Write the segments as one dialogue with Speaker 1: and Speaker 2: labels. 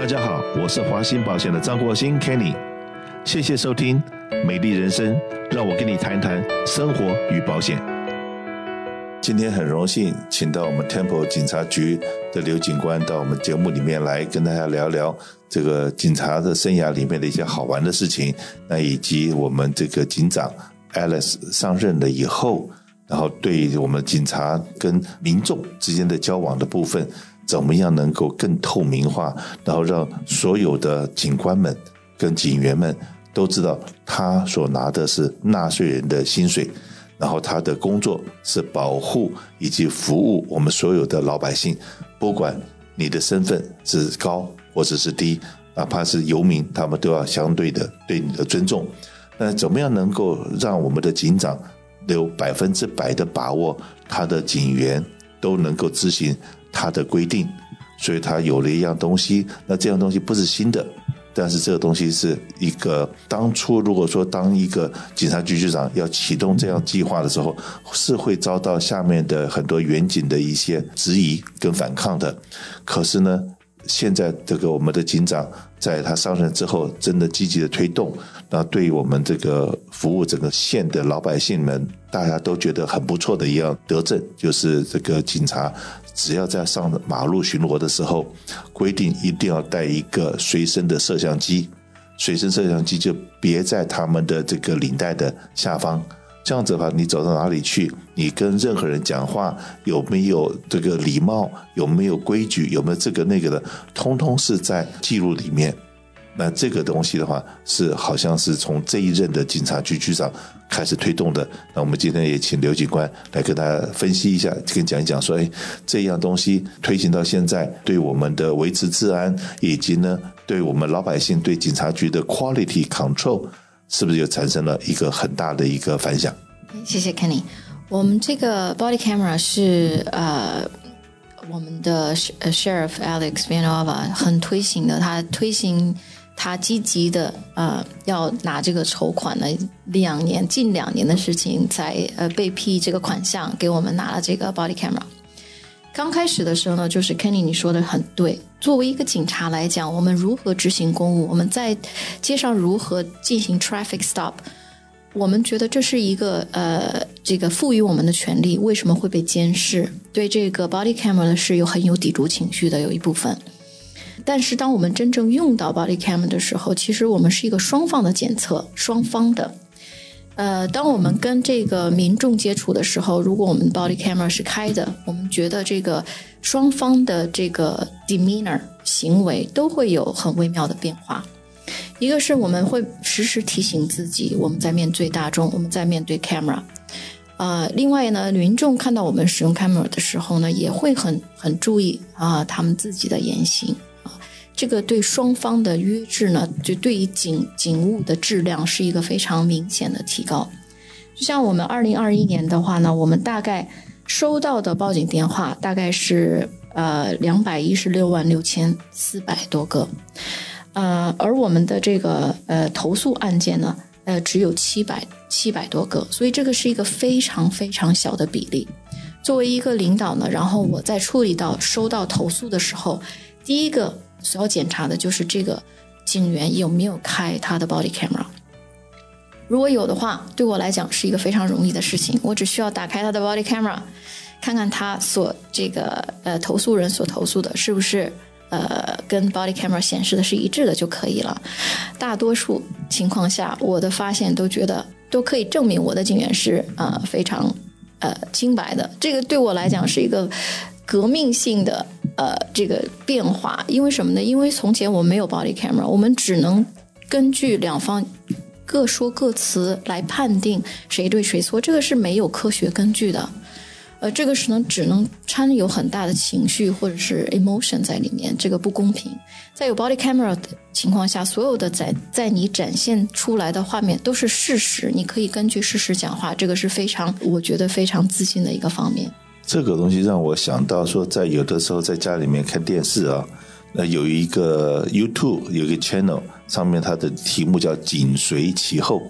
Speaker 1: 大家好，我是华鑫保险的张国兴 Kenny，谢谢收听《美丽人生》，让我跟你谈谈生活与保险。今天很荣幸请到我们 Temple 警察局的刘警官到我们节目里面来跟大家聊聊这个警察的生涯里面的一些好玩的事情，那以及我们这个警长 Alice 上任了以后，然后对我们警察跟民众之间的交往的部分。怎么样能够更透明化，然后让所有的警官们跟警员们都知道，他所拿的是纳税人的薪水，然后他的工作是保护以及服务我们所有的老百姓，不管你的身份是高或者是低，哪怕是游民，他们都要相对的对你的尊重。那怎么样能够让我们的警长有百分之百的把握，他的警员都能够执行？他的规定，所以他有了一样东西。那这样东西不是新的，但是这个东西是一个当初如果说当一个警察局局长要启动这样计划的时候，是会遭到下面的很多远警的一些质疑跟反抗的。可是呢，现在这个我们的警长在他上任之后，真的积极的推动，那对于我们这个服务整个县的老百姓们，大家都觉得很不错的一样德政，就是这个警察。只要在上马路巡逻的时候，规定一定要带一个随身的摄像机，随身摄像机就别在他们的这个领带的下方。这样子的话，你走到哪里去，你跟任何人讲话有没有这个礼貌，有没有规矩，有没有这个那个的，通通是在记录里面。那这个东西的话，是好像是从这一任的警察局局长开始推动的。那我们今天也请刘警官来跟大家分析一下，跟讲一讲，说，哎，这样东西推行到现在，对我们的维持治安，以及呢，对我们老百姓对警察局的 quality control，是不是又产生了一个很大的一个反响？
Speaker 2: 谢谢 Kenny。我们这个 body camera 是呃，我们的 Sheriff Alex Vanova 很推行的，他推行。他积极的呃要拿这个筹款呢，两年近两年的事情才呃被批这个款项给我们拿了这个 body camera。刚开始的时候呢，就是 Kenny 你说的很对，作为一个警察来讲，我们如何执行公务，我们在街上如何进行 traffic stop，我们觉得这是一个呃这个赋予我们的权利，为什么会被监视？对这个 body camera 是有很有抵触情绪的，有一部分。但是，当我们真正用到 body camera 的时候，其实我们是一个双方的检测，双方的。呃，当我们跟这个民众接触的时候，如果我们 body camera 是开的，我们觉得这个双方的这个 demeanor 行为都会有很微妙的变化。一个是我们会时时提醒自己，我们在面对大众，我们在面对 camera。呃，另外呢，民众看到我们使用 camera 的时候呢，也会很很注意啊，他们自己的言行。这个对双方的约制呢，就对于警警务的质量是一个非常明显的提高。就像我们二零二一年的话呢，我们大概收到的报警电话大概是呃两百一十六万六千四百多个，呃，而我们的这个呃投诉案件呢，呃只有七百七百多个，所以这个是一个非常非常小的比例。作为一个领导呢，然后我在处理到收到投诉的时候，第一个。需要检查的就是这个警员有没有开他的 body camera。如果有的话，对我来讲是一个非常容易的事情。我只需要打开他的 body camera，看看他所这个呃投诉人所投诉的是不是呃跟 body camera 显示的是一致的就可以了。大多数情况下，我的发现都觉得都可以证明我的警员是呃非常呃清白的。这个对我来讲是一个革命性的。呃，这个变化，因为什么呢？因为从前我们没有 body camera，我们只能根据两方各说各词来判定谁对谁错，这个是没有科学根据的。呃，这个是能只能掺有很大的情绪或者是 emotion 在里面，这个不公平。在有 body camera 的情况下，所有的在在你展现出来的画面都是事实，你可以根据事实讲话，这个是非常我觉得非常自信的一个方面。
Speaker 1: 这个东西让我想到说，在有的时候在家里面看电视啊，那有一个 YouTube 有一个 channel 上面，它的题目叫“紧随其后”，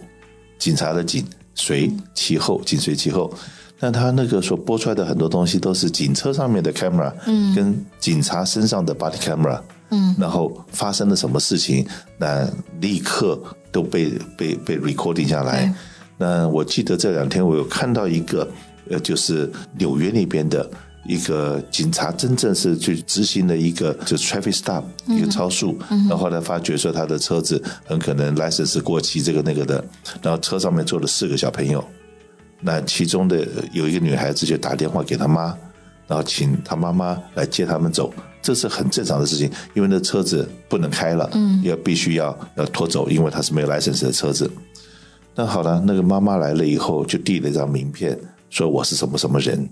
Speaker 1: 警察的紧随其后，紧随其后。但他那个所播出来的很多东西都是警车上面的 camera，嗯，跟警察身上的 body camera，嗯，然后发生了什么事情，那立刻都被被被 recording 下来。那我记得这两天我有看到一个，呃，就是纽约那边的一个警察，真正是去执行的一个就是 traffic stop 一个超速，然后呢发觉说他的车子很可能 license 过期，这个那个的，然后车上面坐了四个小朋友。那其中的有一个女孩子就打电话给她妈，然后请她妈妈来接他们走，这是很正常的事情，因为那车子不能开了，嗯，要必须要要拖走，因为它是没有 license 的车子。那好了，那个妈妈来了以后，就递了一张名片，说我是什么什么人。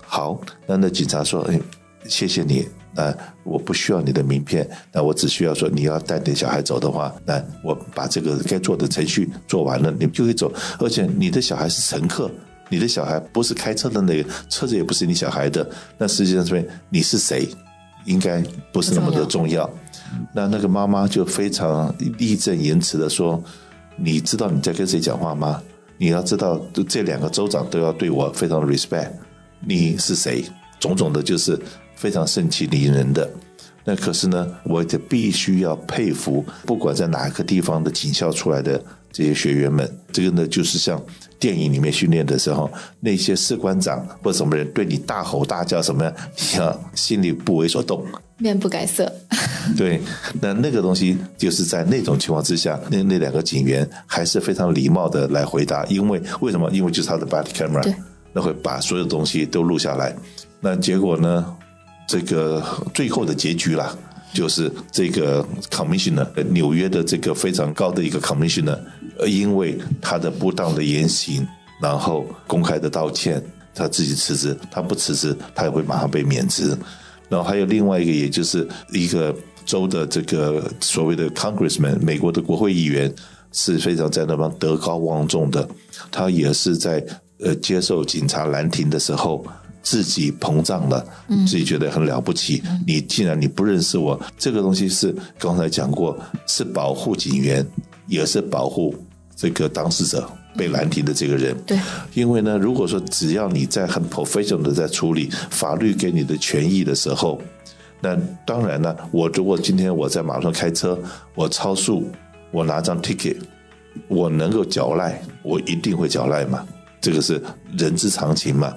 Speaker 1: 好，那那警察说，哎，谢谢你。那我不需要你的名片，那我只需要说你要带点小孩走的话，那我把这个该做的程序做完了，你就可以走。而且你的小孩是乘客，你的小孩不是开车的那个，车子也不是你小孩的。那实际上这边你是谁，应该不是那么的重要。那那个妈妈就非常义正言辞的说：“你知道你在跟谁讲话吗？你要知道，这两个州长都要对我非常 respect。你是谁？种种的，就是。”非常盛气凌人的，那可是呢，我就必须要佩服，不管在哪个地方的警校出来的这些学员们，这个呢，就是像电影里面训练的时候，那些士官长或什么人对你大吼大叫什么样，你要心里不为所动，
Speaker 2: 面不改色。
Speaker 1: 对，那那个东西就是在那种情况之下，那那两个警员还是非常礼貌的来回答，因为为什么？因为就是他的 body camera，那会把所有东西都录下来。那结果呢？这个最后的结局啦，就是这个 commissioner 纽约的这个非常高的一个 commissioner，因为他的不当的言行，然后公开的道歉，他自己辞职，他不辞职，他也会马上被免职。然后还有另外一个，也就是一个州的这个所谓的 congressman，美国的国会议员是非常在那方德高望重的，他也是在呃接受警察拦停的时候。自己膨胀了，自己觉得很了不起。你既然你不认识我，这个东西是刚才讲过，是保护警员，也是保护这个当事者被拦停的这个人。
Speaker 2: 对，
Speaker 1: 因为呢，如果说只要你在很 professional 的在处理法律给你的权益的时候，那当然呢，我如果今天我在马路上开车，我超速，我拿张 ticket，我能够缴赖，我一定会缴赖嘛。这个是人之常情嘛？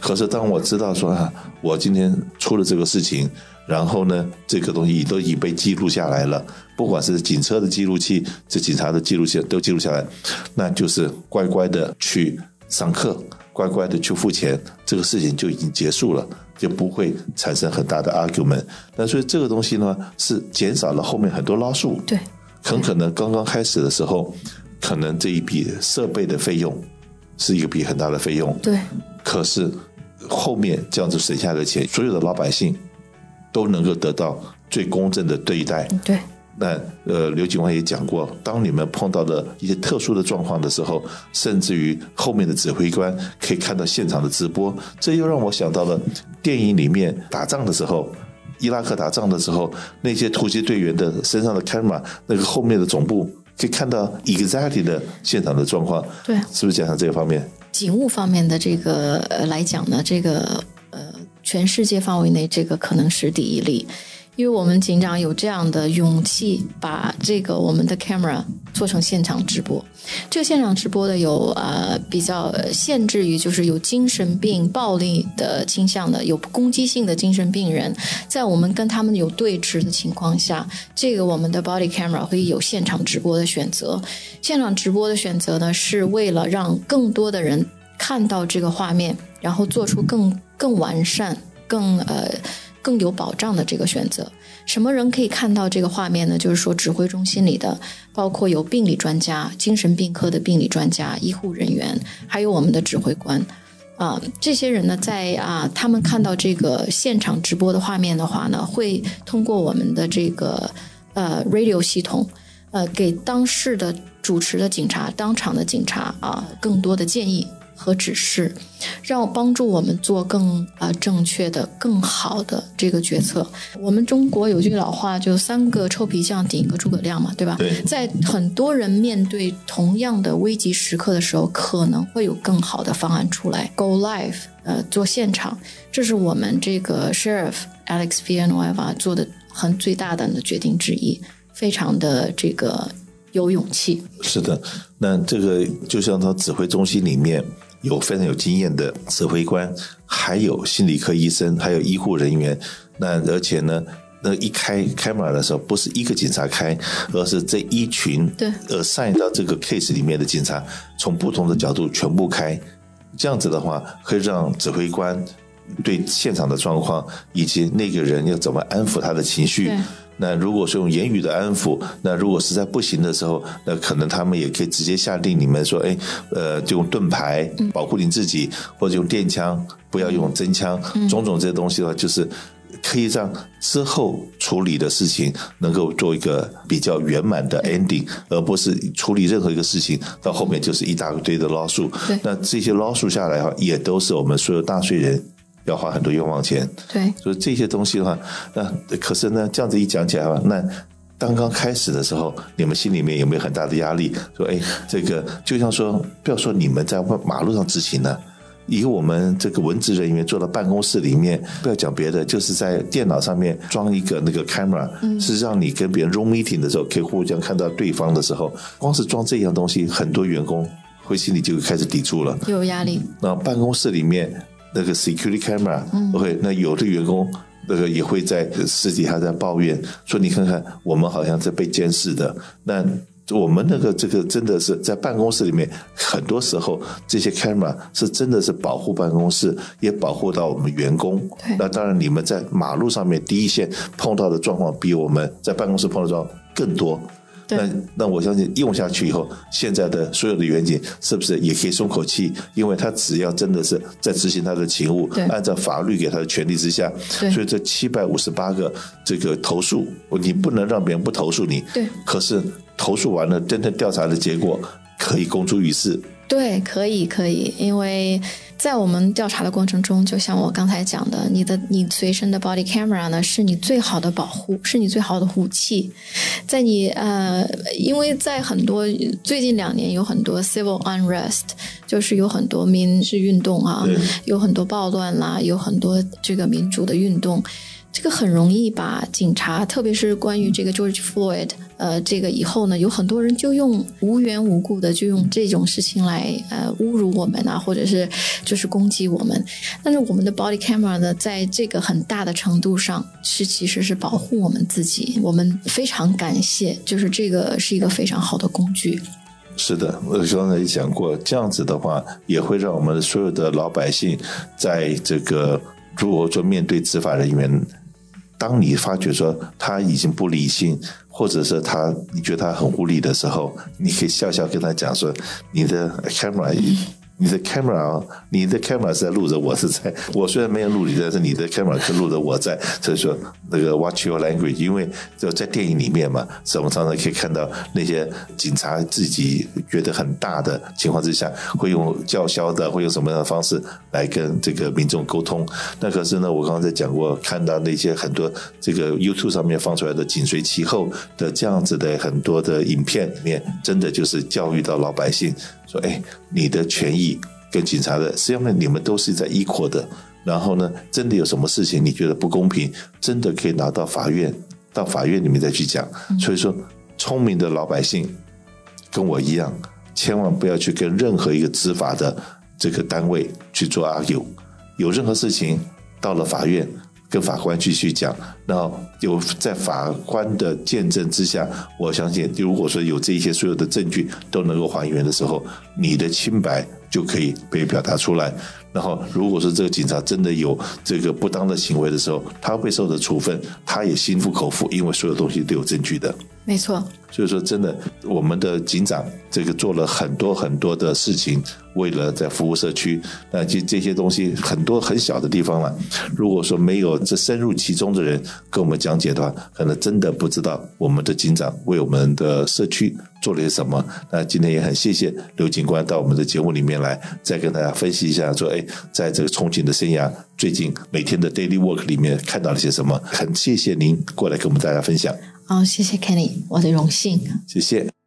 Speaker 1: 可是当我知道说啊，我今天出了这个事情，然后呢，这个东西都已被记录下来了，不管是警车的记录器，这警察的记录器都记录下来，那就是乖乖的去上课，乖乖的去付钱，这个事情就已经结束了，就不会产生很大的 argument。那所以这个东西呢，是减少了后面很多拉数。
Speaker 2: 对，
Speaker 1: 很可能刚刚开始的时候，可能这一笔设备的费用。是一个笔很大的费用，
Speaker 2: 对。
Speaker 1: 可是后面这样子省下的钱，所有的老百姓都能够得到最公正的对待。
Speaker 2: 对。
Speaker 1: 那呃，刘警官也讲过，当你们碰到的一些特殊的状况的时候，甚至于后面的指挥官可以看到现场的直播，这又让我想到了电影里面打仗的时候，伊拉克打仗的时候，那些突击队员的身上的 camera，那个后面的总部。可以看到 exactly 的现场的状况，
Speaker 2: 对，
Speaker 1: 是不是讲讲这个方面？
Speaker 2: 警务方面的这个呃来讲呢，这个呃，全世界范围内这个可能是第一例。因为我们警长有这样的勇气，把这个我们的 camera 做成现场直播。这个现场直播的有呃比较限制于，就是有精神病、暴力的倾向的，有攻击性的精神病人，在我们跟他们有对峙的情况下，这个我们的 body camera 会有现场直播的选择。现场直播的选择呢，是为了让更多的人看到这个画面，然后做出更更完善、更呃。更有保障的这个选择，什么人可以看到这个画面呢？就是说，指挥中心里的，包括有病理专家、精神病科的病理专家、医护人员，还有我们的指挥官，啊，这些人呢，在啊，他们看到这个现场直播的画面的话呢，会通过我们的这个呃 radio 系统，呃，给当事的主持的警察、当场的警察啊，更多的建议。和指示，让帮助我们做更啊、正确的、更好的这个决策。我们中国有句老话，就三个臭皮匠顶一个诸葛亮嘛，对吧？
Speaker 1: 对
Speaker 2: 在很多人面对同样的危急时刻的时候，可能会有更好的方案出来。Go live，呃，做现场，这是我们这个 Sheriff Alex Villanueva 做的很最大胆的决定之一，非常的这个有勇气。
Speaker 1: 是的，那这个就像他指挥中心里面有非常有经验的指挥官，还有心理科医生，还有医护人员。那而且呢，那一开 camera 的时候，不是一个警察开，而是这一群
Speaker 2: 对
Speaker 1: 呃 sign 到这个 case 里面的警察，从不同的角度全部开。这样子的话，可以让指挥官对现场的状况以及那个人要怎么安抚他的情绪
Speaker 2: 对。
Speaker 1: 那如果说用言语的安抚，那如果实在不行的时候，那可能他们也可以直接下令你们说，哎，呃，就用盾牌保护你自己，或者用电枪，不要用真枪，种种这些东西的话，就是可以让之后处理的事情能够做一个比较圆满的 ending，而不是处理任何一个事情到后面就是一大堆的 lawsuit
Speaker 2: 对。
Speaker 1: 那这些 lawsuit 下来的话，也都是我们所有纳税人要花很多冤枉钱。
Speaker 2: 对，
Speaker 1: 所以这些东西的话，那可是呢，这样子一讲起来的话，那刚刚开始的时候，你们心里面有没有很大的压力？说，哎，这个就像说，不要说你们在马路上执勤呢。以我们这个文职人员坐到办公室里面，不要讲别的，就是在电脑上面装一个那个 camera，、是让你跟别人 room meeting 的时候可以互相看到对方的时候，光是装这样东西，很多员工会心里就开始抵触了。
Speaker 2: 有压力。
Speaker 1: 那办公室里面那个 security camera，OK，、那有的员工那个也会在私底下在抱怨说，你看看我们好像在被监视的。那我们那个这个真的是在办公室里面，很多时候这些 camera 是真的是保护办公室，也保护到我们员工
Speaker 2: 对。
Speaker 1: 那当然，你们在马路上面第一线碰到的状况，比我们在办公室碰到的状况更多。
Speaker 2: 对
Speaker 1: 那那我相信用下去以后，现在的所有的远景是不是也可以松口气？因为他只要真的是在执行他的勤务，按照法律给他的权利之下，所以这七百五十八个这个投诉，你不能让别人不投诉你。
Speaker 2: 对
Speaker 1: 可是投诉完了，真正调查的结果可以公诸于世。
Speaker 2: 对，可以，可以，因为在我们调查的过程中，就像我刚才讲的，你的你随身的 body camera 呢，是你最好的保护，是你最好的武器。在你呃，因为在很多最近两年有很多 civil unrest，就是有很多民事运动啊
Speaker 1: 对，
Speaker 2: 有很多暴乱啦，有很多这个民主的运动。这个很容易把警察，特别是关于这个 George Floyd，呃，这个以后呢，有很多人就用无缘无故的就用这种事情来呃侮辱我们啊，或者是就是攻击我们。但是我们的 body camera 呢，在这个很大的程度上是其实是保护我们自己。我们非常感谢，就是这个是一个非常好的工具。
Speaker 1: 是的，我刚才也讲过，这样子的话，也会让我们所有的老百姓，在这个如果说面对执法人员，当你发觉说他已经不理性，或者是他你觉得他很无理的时候，你可以笑笑跟他讲说，你的 camera。你的 camera，你的 camera 是在录着我是在，我虽然没有录你，但是你的 camera 是录着我在，所以说那个 watch your language，因为就在电影里面嘛，是我们常常可以看到那些警察自己觉得很大的情况之下，会用叫嚣的，会用什么样的方式来跟这个民众沟通。那可是呢，我刚刚在讲过，看到那些很多这个 YouTube 上面放出来的紧随其后的这样子的很多的影片里面，真的就是教育到老百姓说，哎，你的权益跟警察的，实际上呢，你们都是在依扩的。然后呢，真的有什么事情你觉得不公平，真的可以拿到法院，到法院里面再去讲。所以说，聪明的老百姓跟我一样，千万不要去跟任何一个执法的这个单位去做 argue。有任何事情到了法院，跟法官继续讲，然后有在法官的见证之下，我相信，如果说有这些所有的证据都能够还原的时候，你的清白就可以被表达出来。然后，如果说这个警察真的有这个不当的行为的时候，他会受的处分，他也心服口服，因为所有东西都有证据的。
Speaker 2: 没错，
Speaker 1: 所以说，真的，我们的警长这个做了很多很多的事情，为了在服务社区。那这这些东西很多很小的地方了。如果说没有这深入其中的人跟我们讲解的话，可能真的不知道我们的警长为我们的社区做了些什么。那今天也很谢谢刘警官到我们的节目里面来，再跟大家分析一下，说，哎，在这个重庆的生涯，最近每天的 daily work 里面看到了些什么？很谢谢您过来跟我们大家分享。
Speaker 2: 好，谢谢 Kenny，我的荣幸。
Speaker 1: 谢谢。